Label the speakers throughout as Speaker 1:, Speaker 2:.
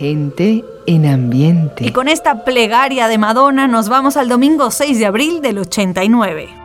Speaker 1: Gente en ambiente.
Speaker 2: Y con esta plegaria de Madonna nos vamos al domingo 6 de abril del 89.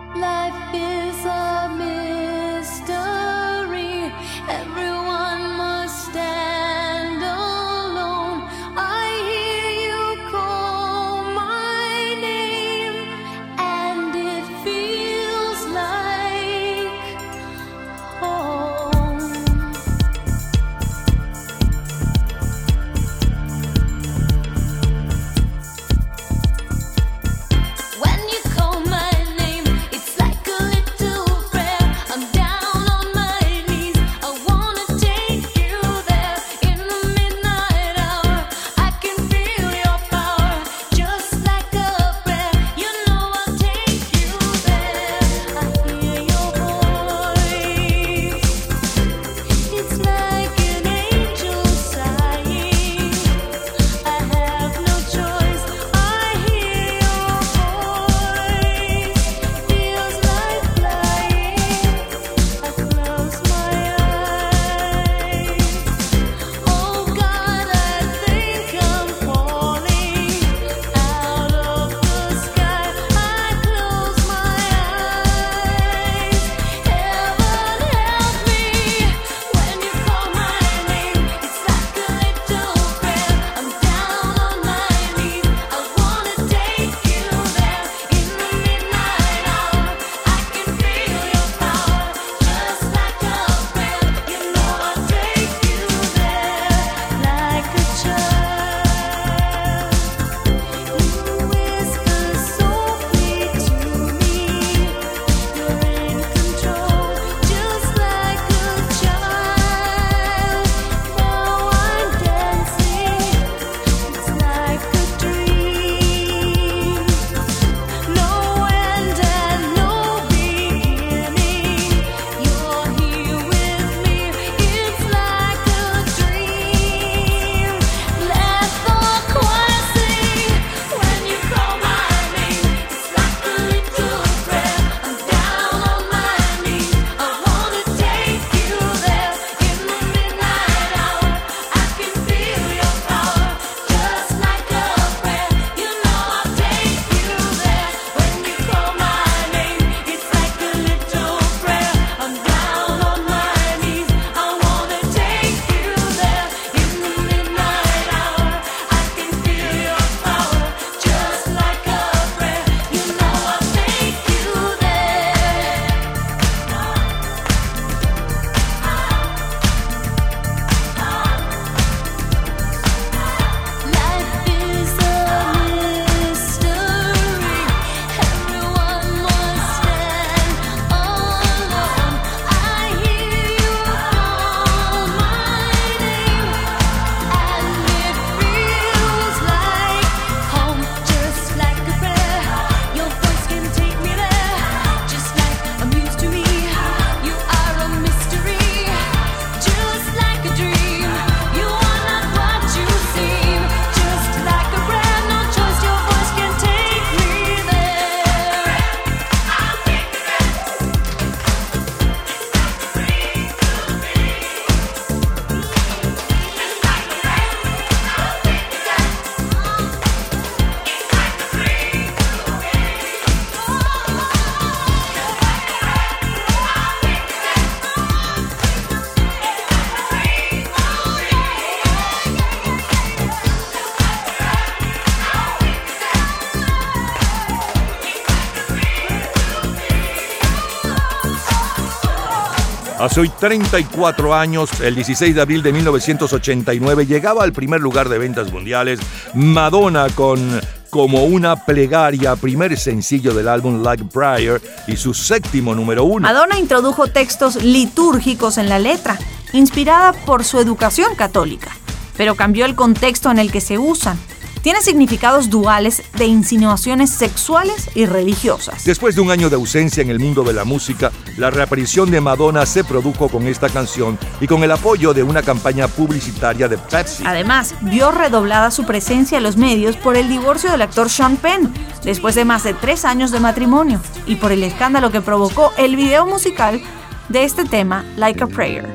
Speaker 3: Hoy 34 años, el 16 de abril de 1989, llegaba al primer lugar de ventas mundiales Madonna con como una plegaria, primer sencillo del álbum Like Prior y su séptimo número uno.
Speaker 2: Madonna introdujo textos litúrgicos en la letra, inspirada por su educación católica, pero cambió el contexto en el que se usan tiene significados duales de insinuaciones sexuales y religiosas.
Speaker 3: Después de un año de ausencia en el mundo de la música, la reaparición de Madonna se produjo con esta canción y con el apoyo de una campaña publicitaria de Pepsi.
Speaker 2: Además, vio redoblada su presencia en los medios por el divorcio del actor Sean Penn, después de más de tres años de matrimonio, y por el escándalo que provocó el video musical de este tema, Like a Prayer.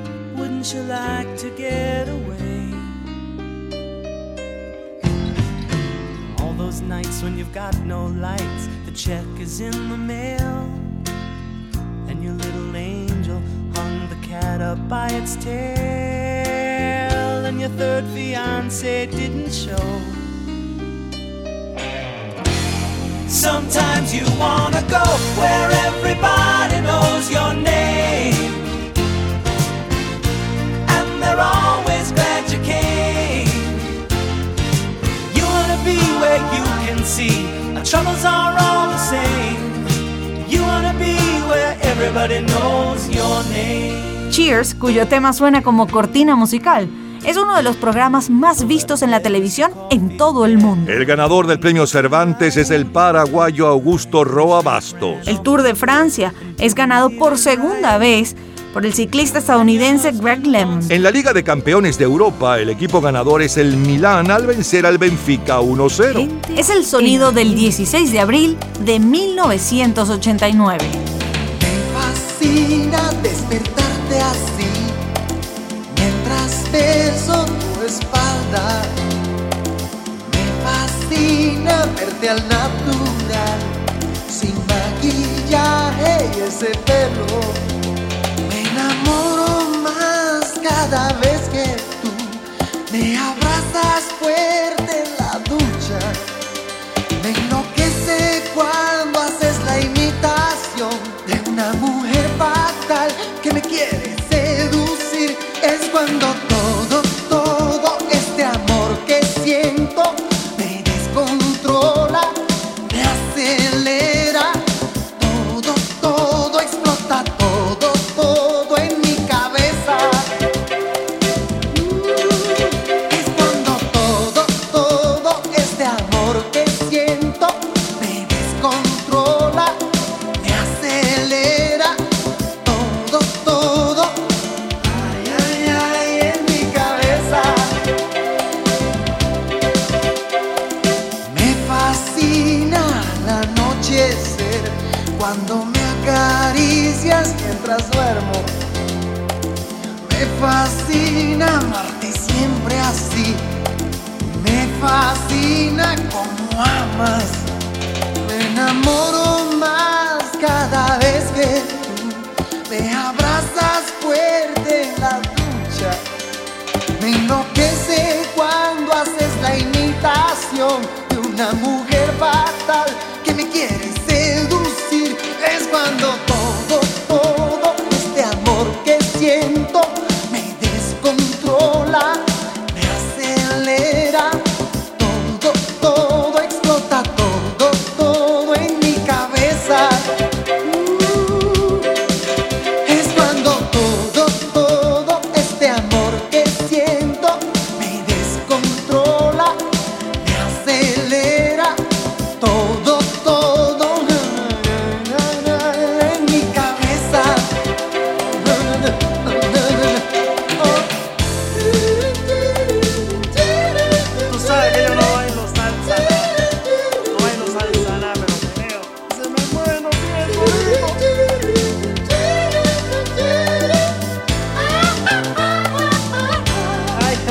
Speaker 4: Those nights when you've got no lights, the check is in the mail, and your little angel hung the cat up by its tail, and your third fiance didn't show. Sometimes you wanna go where everybody knows your name, and they're always can see our troubles are all the same. You wanna be where everybody knows your name.
Speaker 2: Cheers, cuyo tema suena como cortina musical es uno de los programas más vistos en la televisión en todo el mundo.
Speaker 3: El ganador del premio Cervantes es el paraguayo Augusto Roa Bastos.
Speaker 2: El Tour de Francia es ganado por segunda vez por el ciclista estadounidense Greg LeMond.
Speaker 3: En la Liga de Campeones de Europa, el equipo ganador es el Milán al vencer al Benfica 1-0.
Speaker 2: Es el sonido del 16 de abril de 1989.
Speaker 5: Me fascina despertarte así beso tu espalda. Me fascina verte al natural, sin maquillaje y ese pelo. Más cada vez que tú me abrazas fuerte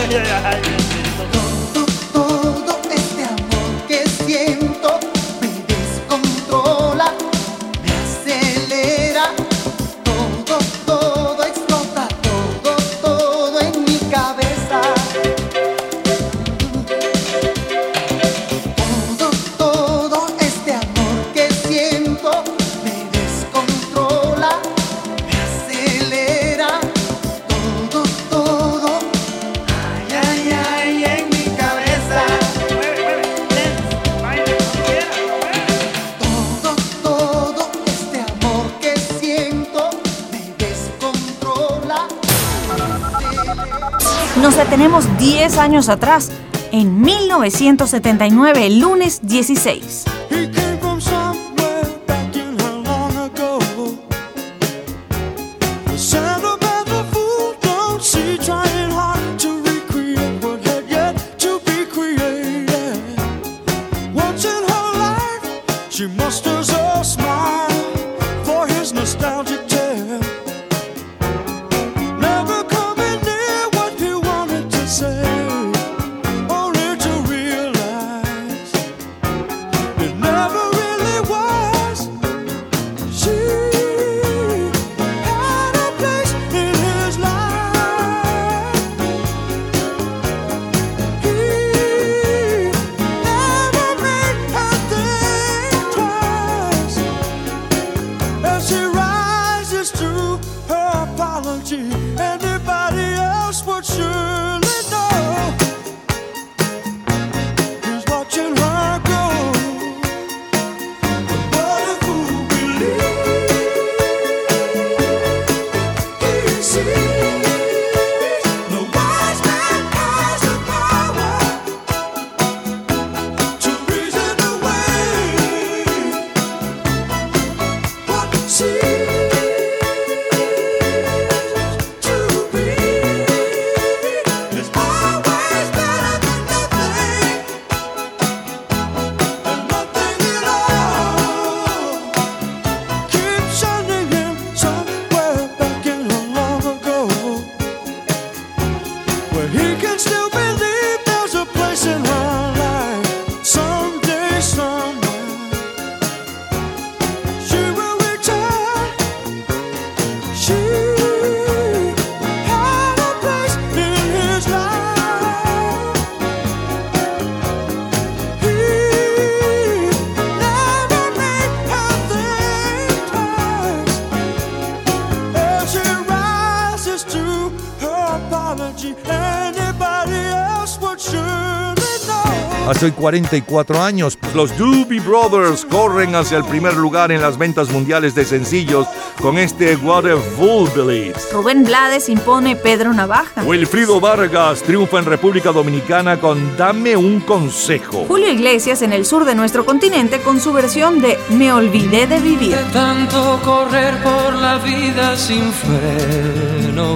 Speaker 2: yeah, yeah. Años atrás, en 1979, el lunes 16.
Speaker 3: 44 años, los Doobie Brothers corren hacia el primer lugar en las ventas mundiales de sencillos con este What a Fool Believes.
Speaker 2: Rubén Blades impone Pedro Navaja.
Speaker 3: Wilfrido Vargas triunfa en República Dominicana con Dame un consejo.
Speaker 2: Julio Iglesias en el sur de nuestro continente con su versión de Me olvidé de vivir.
Speaker 6: De tanto correr por la vida sin freno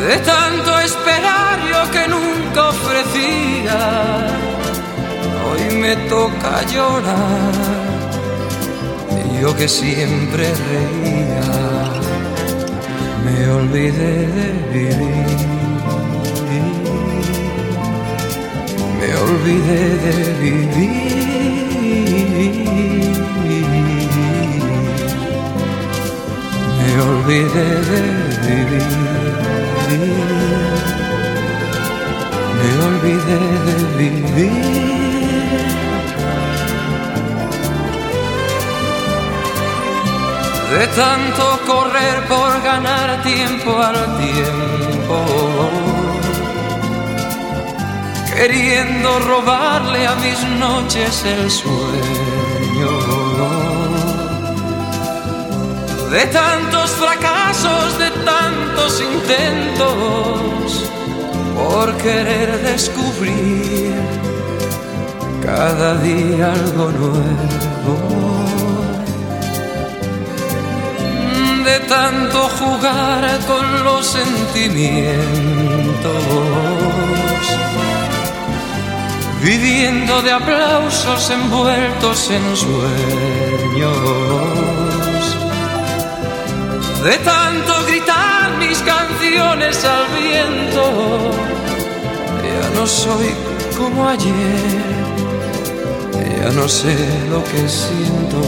Speaker 6: De tanto esperar yo que nunca ofrecía, hoy me toca llorar. Yo que siempre reía, me olvidé de vivir. Me olvidé de vivir. Me olvidé de vivir. Me olvidé de vivir. De tanto correr por ganar tiempo al tiempo queriendo robarle a mis noches el sueño. De tantos fracasos, de tantos intentos, por querer descubrir cada día algo nuevo. De tanto jugar con los sentimientos, viviendo de aplausos envueltos en sueños. De tanto al viento, ya no soy como ayer ya no sé lo que siento.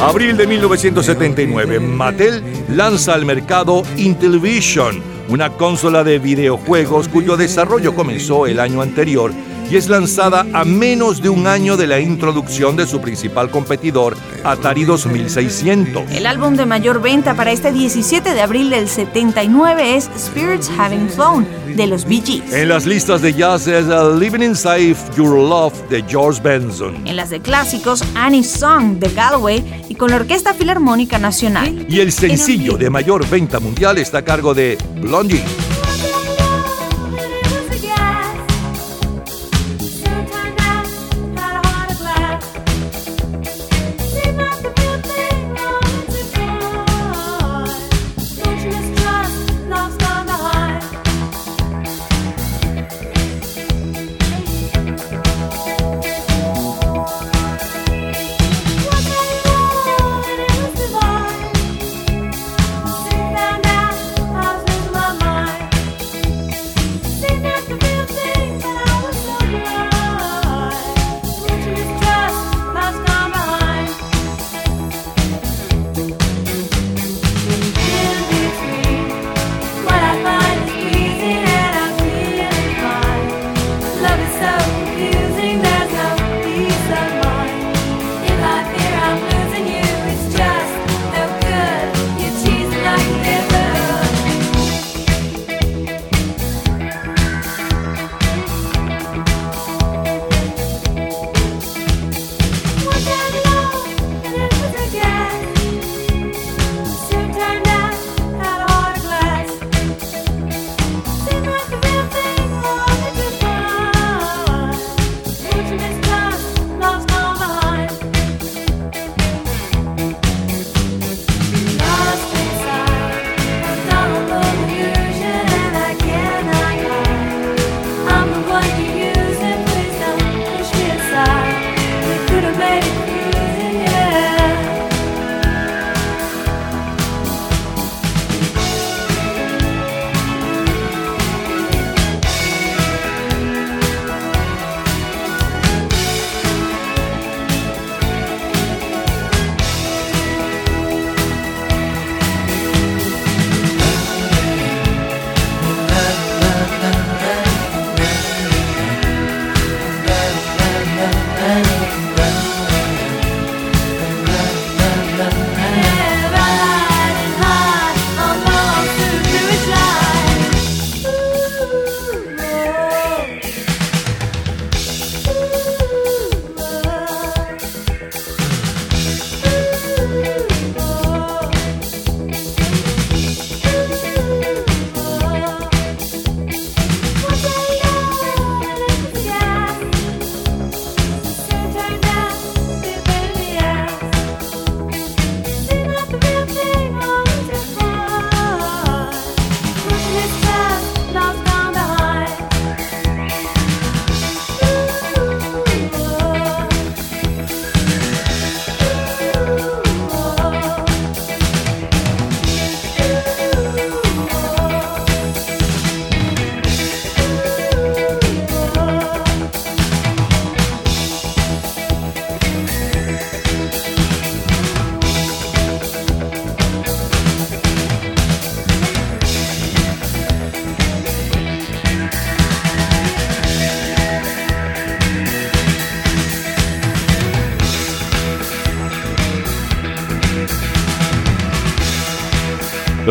Speaker 2: Abril de 1979, Mattel lanza al mercado Intellivision, una consola de videojuegos cuyo desarrollo comenzó el año anterior y es lanzada a menos de un año de la introducción de su principal competidor, Atari 2600.
Speaker 7: El álbum de mayor venta para este 17 de abril del 79 es Spirits Having Flown de los Bee Gees.
Speaker 2: En las listas de jazz es Living Inside Your Love de George Benson.
Speaker 7: En las de clásicos, Annie's Song de Galway y con la Orquesta Filarmónica Nacional.
Speaker 2: Y el sencillo de mayor venta mundial está a cargo de Blondie.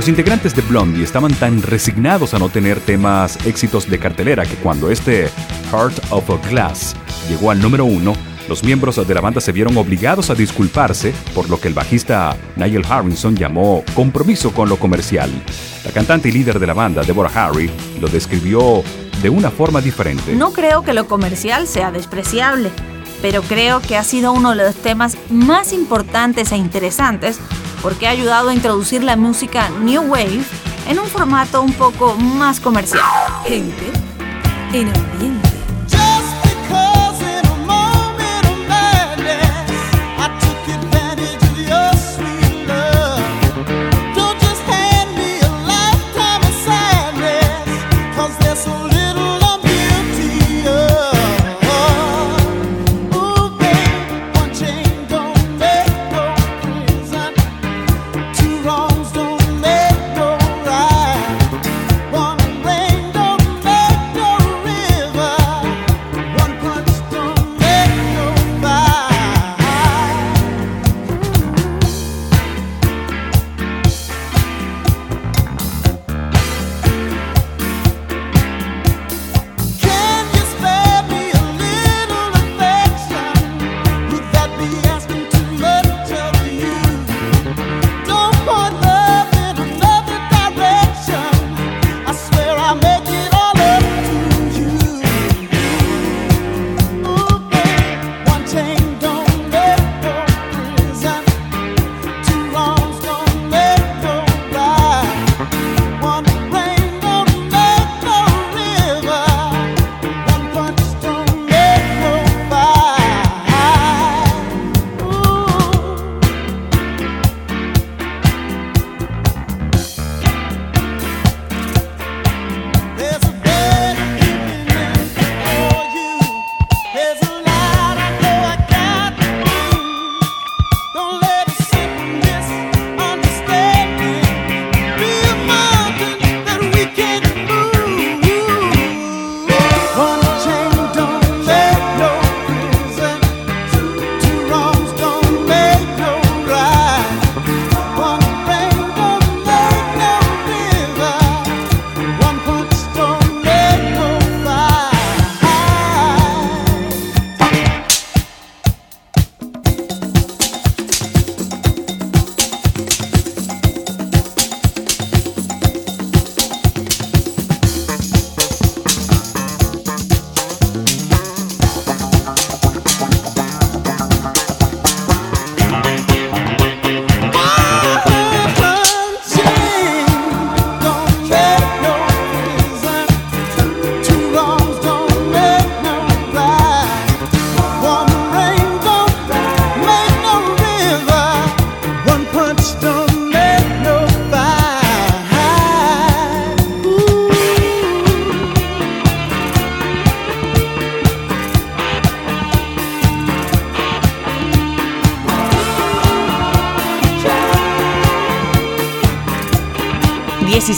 Speaker 8: Los integrantes de Blondie estaban tan resignados a no tener temas éxitos de cartelera que cuando este Heart of a Glass llegó al número uno, los miembros de la banda se vieron obligados a disculparse por lo que el bajista Nigel Harrison llamó compromiso con lo comercial. La cantante y líder de la banda, Deborah Harry, lo describió de una forma diferente.
Speaker 7: No creo que lo comercial sea despreciable, pero creo que ha sido uno de los temas más importantes e interesantes porque ha ayudado a introducir la música New Wave en un formato un poco más comercial.
Speaker 1: Gente en ambiente.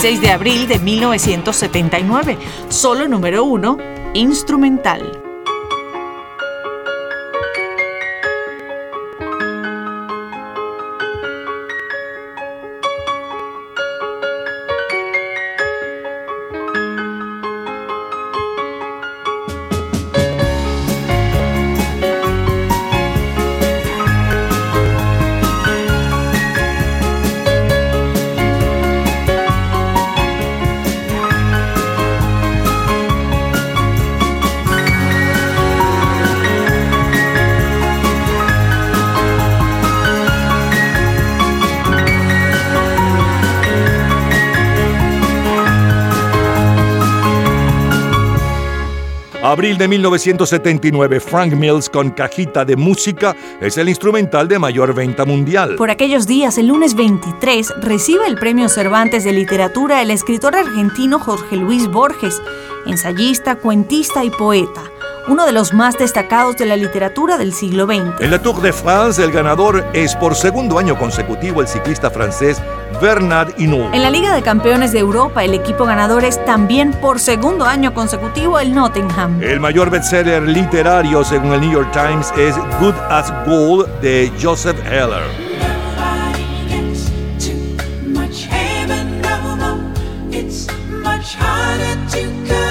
Speaker 7: De abril de 1979, solo número uno, instrumental.
Speaker 3: 1979, Frank Mills con Cajita de Música es el instrumental de mayor venta mundial.
Speaker 7: Por aquellos días, el lunes 23, recibe el Premio Cervantes de Literatura el escritor argentino Jorge Luis Borges, ensayista, cuentista y poeta uno de los más destacados de la literatura del siglo XX.
Speaker 3: En la Tour de France, el ganador es por segundo año consecutivo el ciclista francés Bernard Hinault.
Speaker 7: En la Liga de Campeones de Europa, el equipo ganador es también por segundo año consecutivo el Nottingham.
Speaker 3: El mayor bestseller literario, según el New York Times, es Good as Gold de Joseph Heller.
Speaker 2: harder to.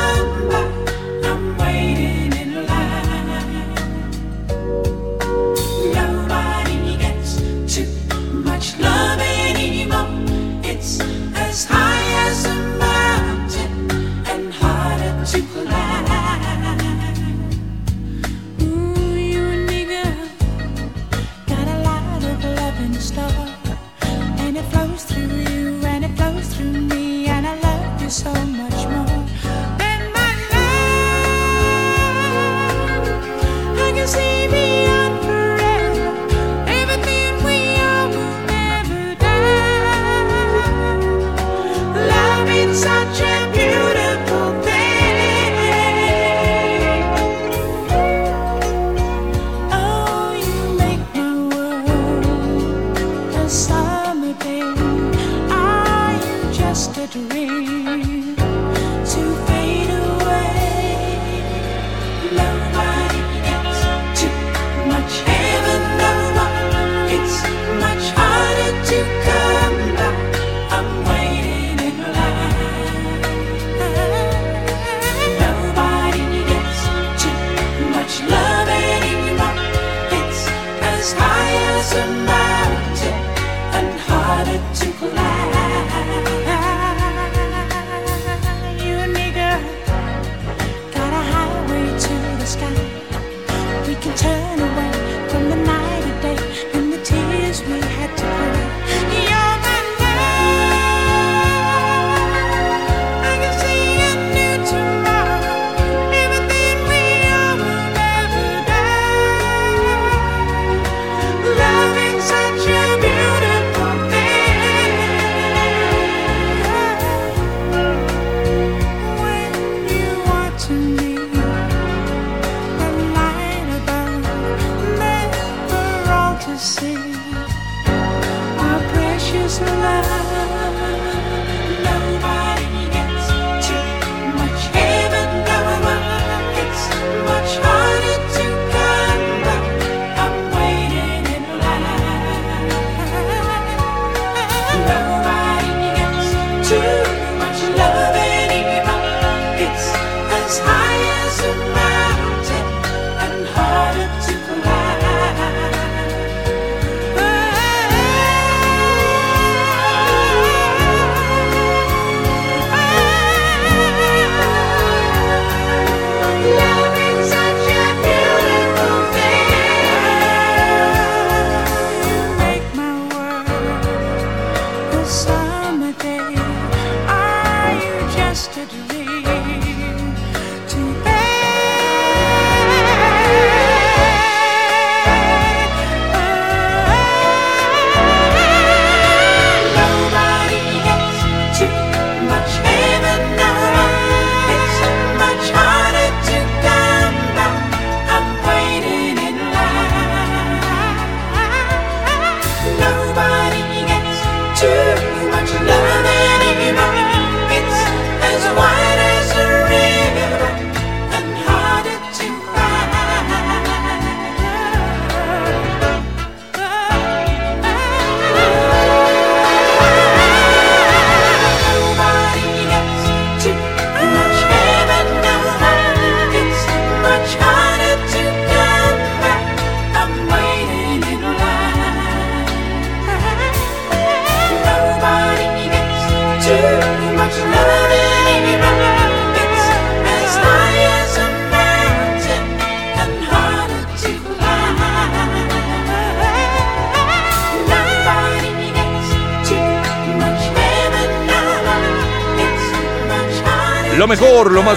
Speaker 3: Lo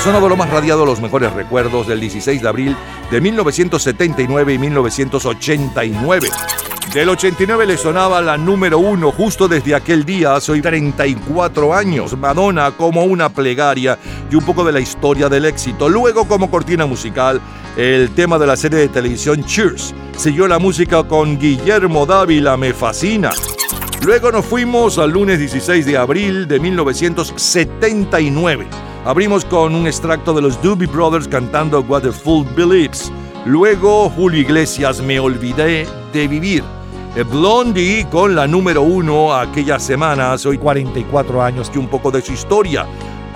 Speaker 3: sonado, lo más radiado, los mejores recuerdos del 16 de abril de 1979 y 1989. Del 89 le sonaba la número uno justo desde aquel día, hace 34 años. Madonna como una plegaria y un poco de la historia del éxito. Luego como cortina musical, el tema de la serie de televisión Cheers. Siguió la música con Guillermo Dávila, me fascina. Luego nos fuimos al lunes 16 de abril de 1979. Abrimos con un extracto de los Doobie Brothers cantando What the Fool Believes. Luego Julio Iglesias, Me Olvidé de Vivir. Blondie con la número uno aquella semana, hoy 44 años, que un poco de su historia.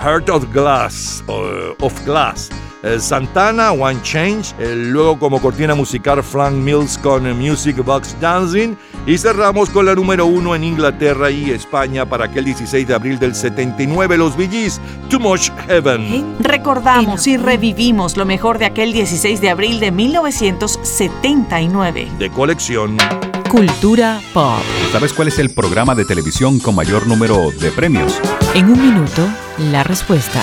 Speaker 3: Heart of Glass, of Glass. Santana, One Change, luego como cortina musical Frank Mills con Music Box Dancing y cerramos con la número uno en Inglaterra y España para aquel 16 de abril del 79, los VGs, Too Much Heaven.
Speaker 2: Recordamos y revivimos lo mejor de aquel 16 de abril de 1979.
Speaker 3: De colección.
Speaker 1: Cultura Pop.
Speaker 8: ¿Sabes cuál es el programa de televisión con mayor número de premios?
Speaker 1: En un minuto, la respuesta.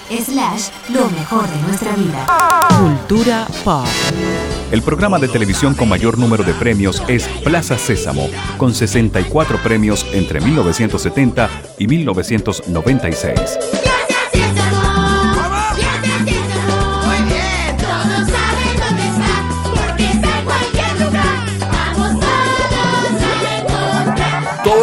Speaker 9: Slash, lo mejor de nuestra vida.
Speaker 1: Cultura Pop.
Speaker 8: El programa de televisión con mayor número de premios es Plaza Sésamo, con 64 premios entre 1970 y 1996.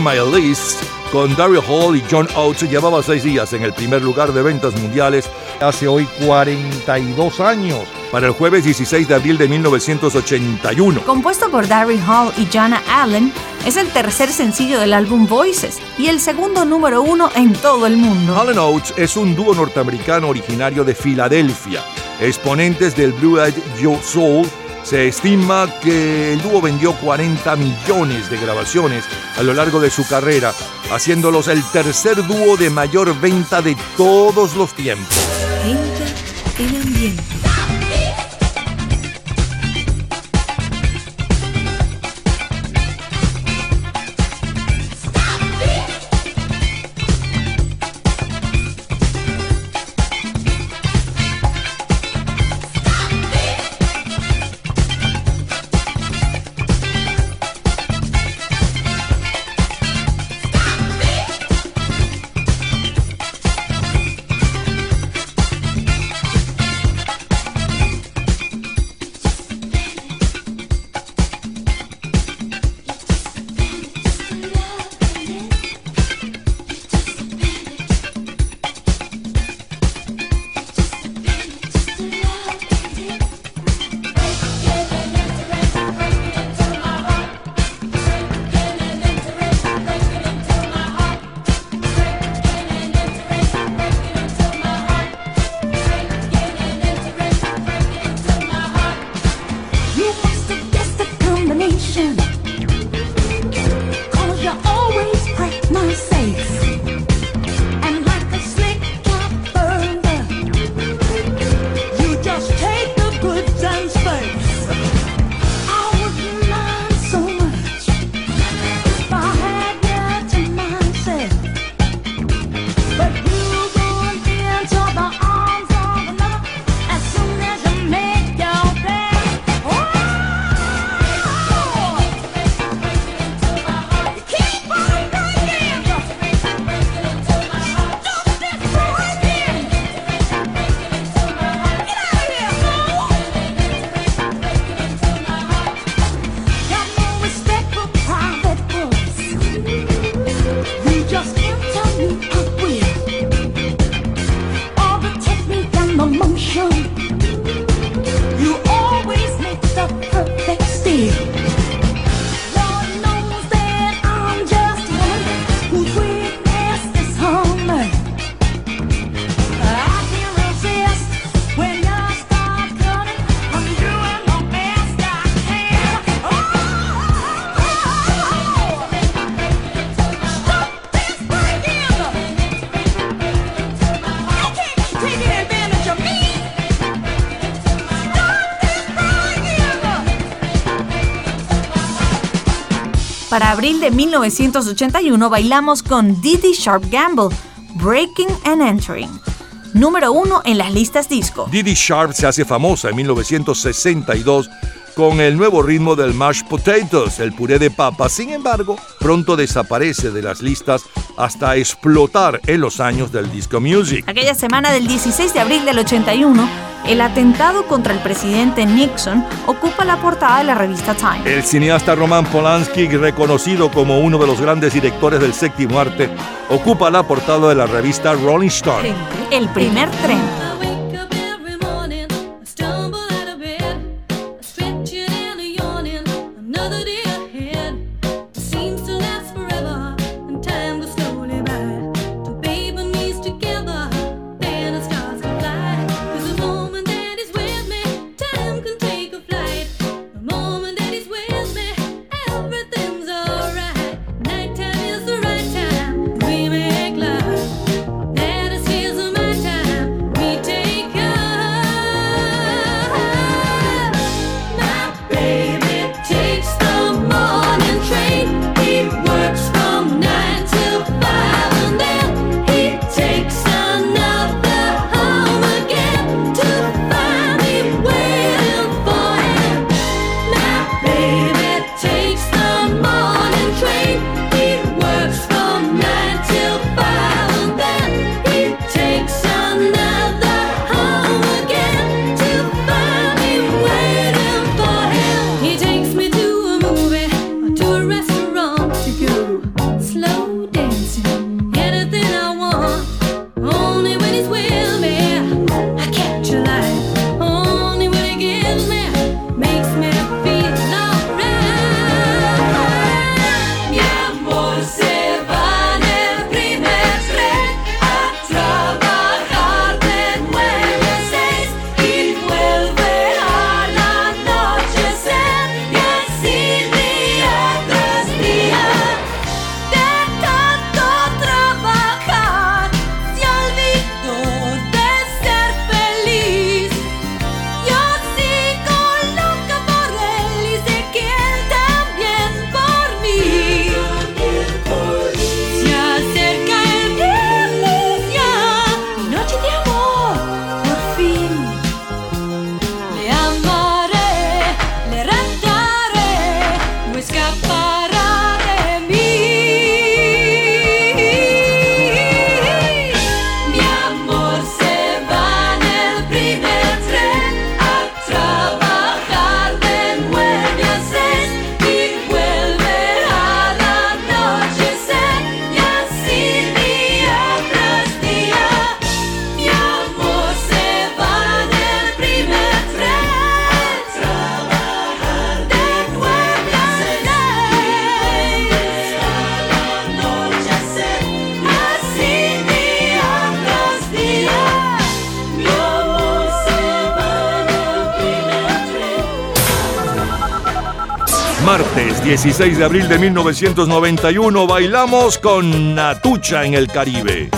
Speaker 3: My List con Daryl Hall y John Oates llevaba seis días en el primer lugar de ventas mundiales hace hoy 42 años, para el jueves 16 de abril de 1981.
Speaker 10: Compuesto por Daryl Hall y Jana Allen, es el tercer sencillo del álbum Voices y el segundo número uno en todo el mundo.
Speaker 3: Hall Oates es un dúo norteamericano originario de Filadelfia, exponentes del Blue Eyed Soul se estima que el dúo vendió 40 millones de grabaciones a lo largo de su carrera, haciéndolos el tercer dúo de mayor venta de todos los tiempos.
Speaker 2: Para abril de 1981 bailamos con Didi Sharp Gamble, Breaking and Entering. Número uno en las listas disco.
Speaker 3: Didi Sharp se hace famosa en 1962 con el nuevo ritmo del mashed potatoes, el puré de papa. Sin embargo, pronto desaparece de las listas hasta explotar en los años del disco music.
Speaker 2: Aquella semana del 16 de abril del 81, el atentado contra el presidente Nixon ocupa la portada de la revista Time.
Speaker 3: El cineasta Roman Polanski, reconocido como uno de los grandes directores del séptimo arte, ocupa la portada de la revista Rolling Stone.
Speaker 2: El primer tren.
Speaker 3: 16 de abril de 1991 bailamos con Natucha en el Caribe.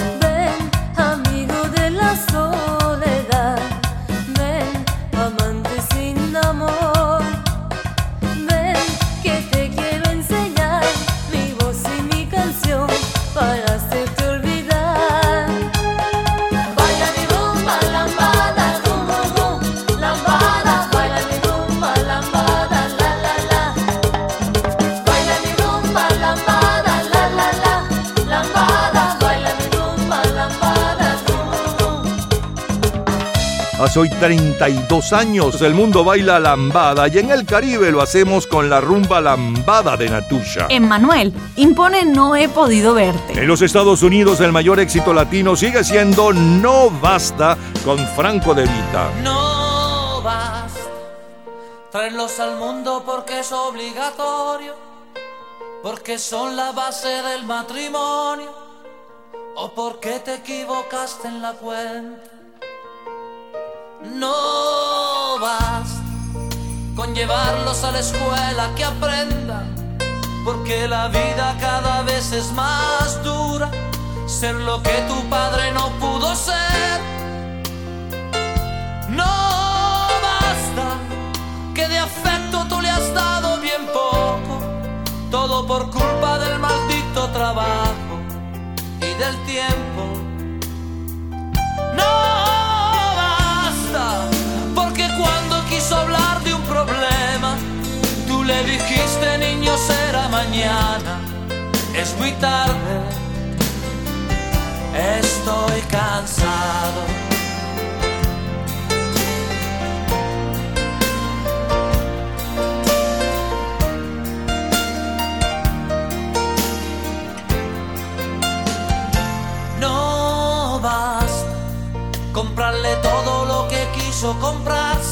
Speaker 3: Hoy 32 años. El mundo baila lambada y en el Caribe lo hacemos con la rumba lambada de Natusha.
Speaker 2: Emmanuel, impone No he podido verte.
Speaker 3: En los Estados Unidos el mayor éxito latino sigue siendo No Basta con Franco de Vita.
Speaker 7: No basta traerlos al mundo porque es obligatorio, porque son la base del matrimonio o porque te equivocaste en la cuenta no basta con llevarlos a la escuela que aprendan, porque la vida cada vez es más dura. Ser lo que tu padre no pudo ser. No basta que de afecto tú le has dado bien poco, todo por
Speaker 6: culpa del maldito trabajo y del tiempo le dijiste niño será mañana. Es muy tarde, estoy cansado. No basta comprarle todo lo que quiso comprarse,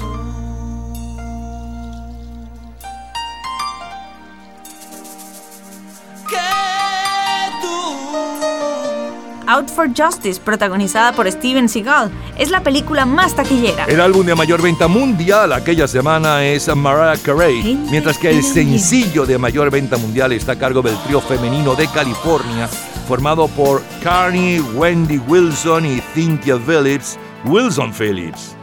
Speaker 7: Out for Justice, protagonizada por Steven Seagal, es la película más taquillera.
Speaker 2: El álbum de mayor venta mundial aquella semana es Mariah Carey, mientras que el sencillo de mayor venta mundial está a cargo del trío femenino de California, formado por Carney, Wendy Wilson y Cynthia Phillips, Wilson Phillips.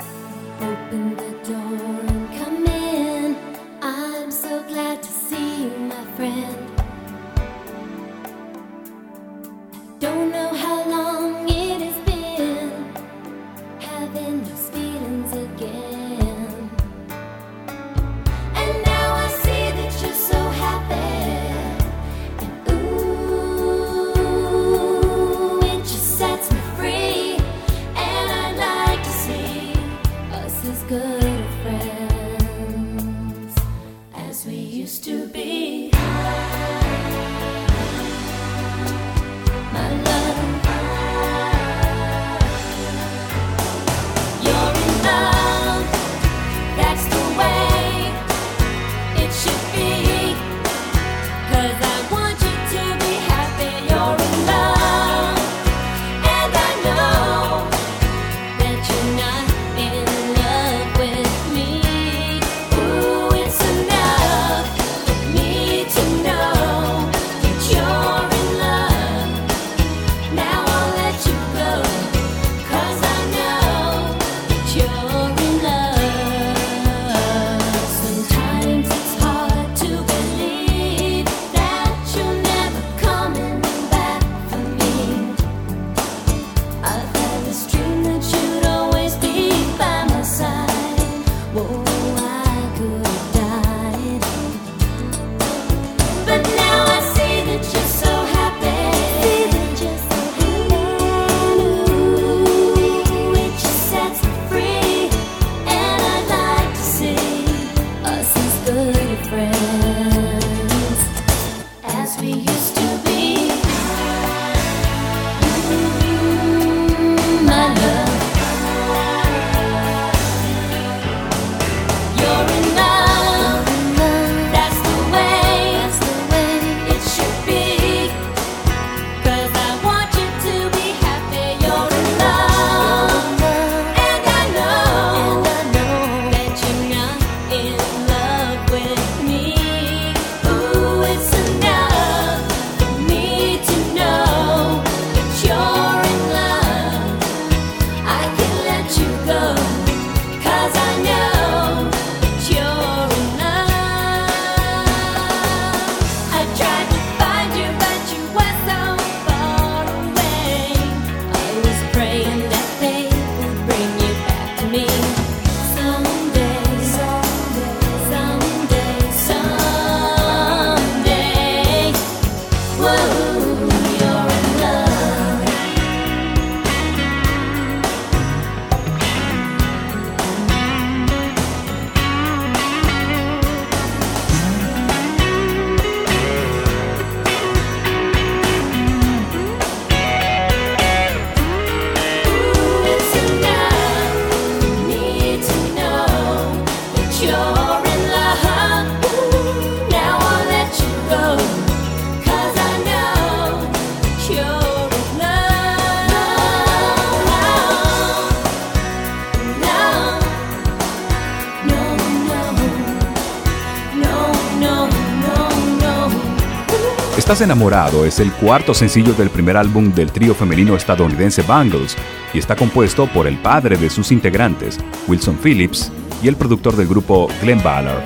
Speaker 8: Estás enamorado es el cuarto sencillo del primer álbum del trío femenino estadounidense Bangles y está compuesto por el padre de sus integrantes, Wilson Phillips, y el productor del grupo Glenn Ballard.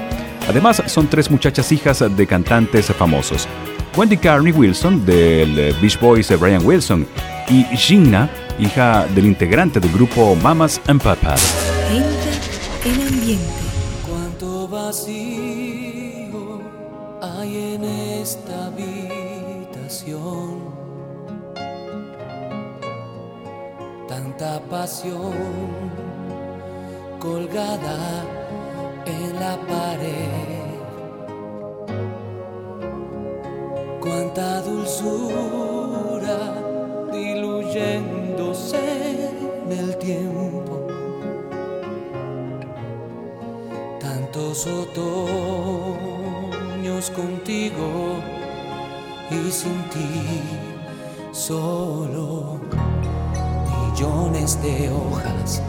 Speaker 8: Además, son tres muchachas hijas de cantantes famosos. Wendy Carney Wilson, del Beach Boys Brian Wilson, y Gina, hija del integrante del grupo Mamas and Papas.
Speaker 11: el ambiente.
Speaker 6: Cuánto vacío hay en esta Tanta pasión colgada en la pared. Cuánta dulzura diluyéndose en el tiempo. Tantos otoños contigo y sin ti solo millones de hojas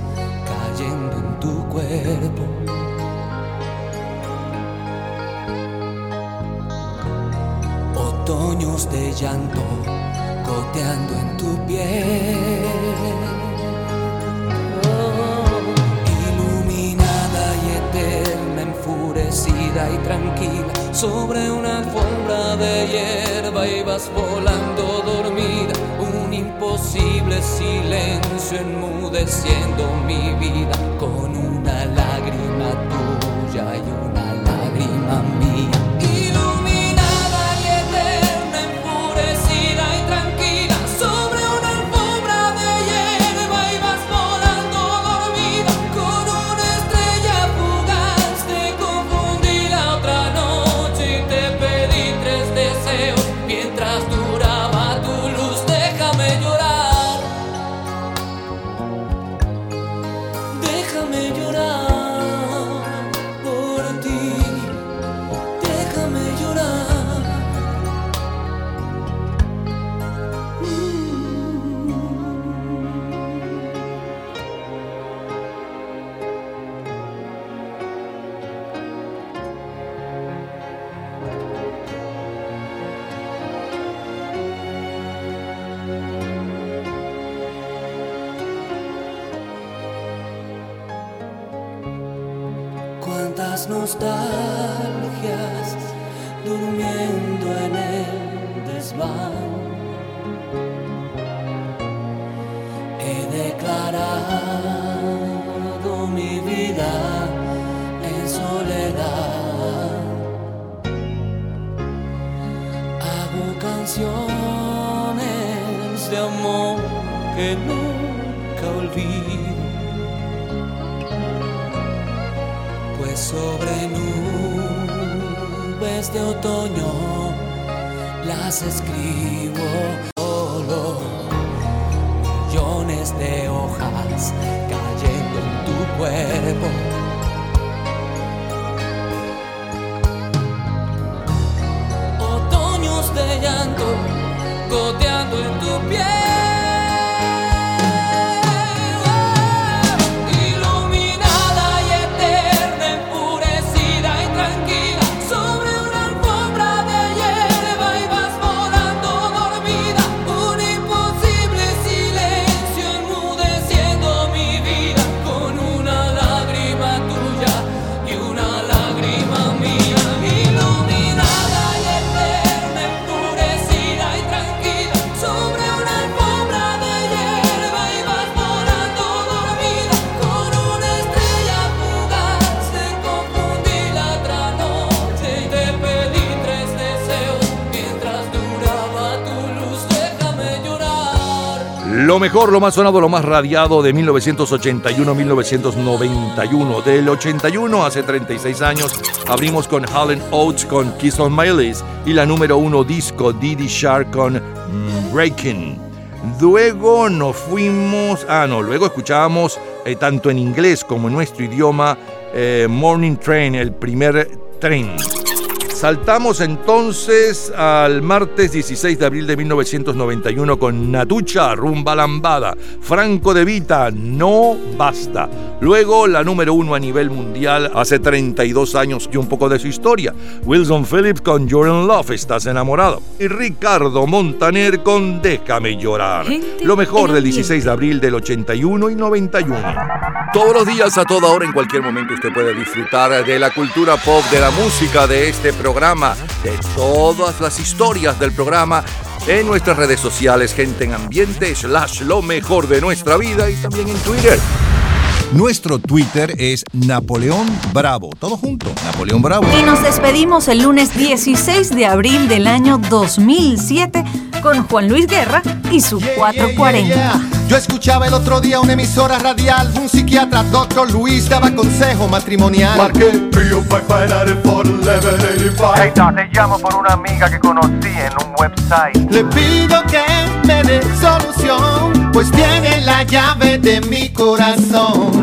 Speaker 6: cayendo en tu cuerpo. Otoños de llanto goteando en tu piel. Y tranquila, sobre una alfombra de hierba ibas volando dormida, un imposible silencio enmudeciendo mi vida con una
Speaker 3: Lo mejor, lo más sonado, lo más radiado de 1981-1991. Del 81, hace 36 años, abrimos con Helen Oates con Kiss on My y la número uno disco Didi Shark con mm, Breaking. Luego nos fuimos, ah no, luego escuchábamos eh, tanto en inglés como en nuestro idioma eh, Morning Train, el primer tren. Saltamos entonces al martes 16 de abril de 1991 con Natucha, Rumba Lambada, Franco de Vita, No Basta. Luego la número uno a nivel mundial hace 32 años y un poco de su historia. Wilson Phillips con Jordan Love, Estás enamorado. Y Ricardo Montaner con Déjame llorar. Lo mejor del 16 de abril del 81 y 91. Todos los días, a toda hora, en cualquier momento, usted puede disfrutar de la cultura pop, de la música, de este programa, de todas las historias del programa en nuestras redes sociales, gente en ambiente, slash lo mejor de nuestra vida y también en Twitter. Nuestro Twitter es Napoleón Bravo. Todo junto, Napoleón Bravo.
Speaker 2: Y nos despedimos el lunes 16 de abril del año 2007 con Juan Luis Guerra y su 440.
Speaker 5: Yo escuchaba el otro día una emisora radial, un psiquiatra, doctor Luis, daba consejo matrimonial.
Speaker 12: Marqué Rio por 1185.
Speaker 13: Hey, no, te llamo por una amiga que conocí en un website.
Speaker 5: Le pido que me dé solución, pues tiene la llave de mi corazón.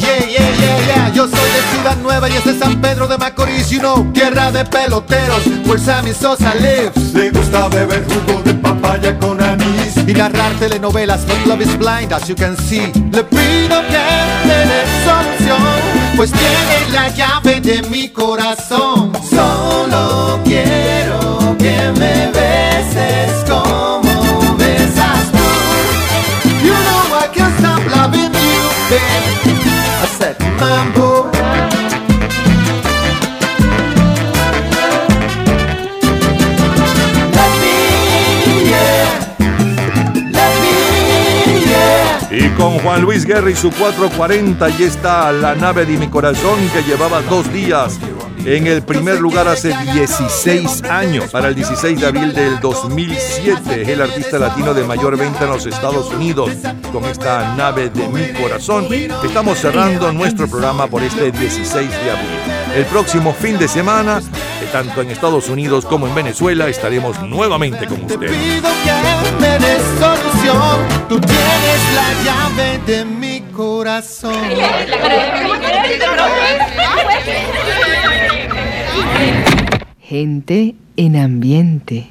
Speaker 5: Yeah, yeah, yeah, yeah. Yo soy de Ciudad Nueva y es de San Pedro de Macorís, you know, tierra de peloteros, where Sammy Sosa lives.
Speaker 12: Le gusta beber jugo de papaya con anís
Speaker 5: y narrar telenovelas, but love is blind, as you can see. Le pido que me dé solución, pues tiene la llave de mi corazón. Solo quiero
Speaker 3: Y con Juan Luis Guerra y su 440, y está la nave de mi corazón que llevaba dos días en el primer lugar hace 16 años. Para el 16 de abril del 2007 es el artista latino de mayor venta en los Estados Unidos con esta nave de mi corazón. Estamos cerrando nuestro programa por este 16 de abril. El próximo fin de semana, eh, tanto en Estados Unidos como en Venezuela, estaremos nuevamente con ustedes.
Speaker 5: Pido que me des solución. Tú tienes la llave de mi corazón.
Speaker 1: Gente en ambiente.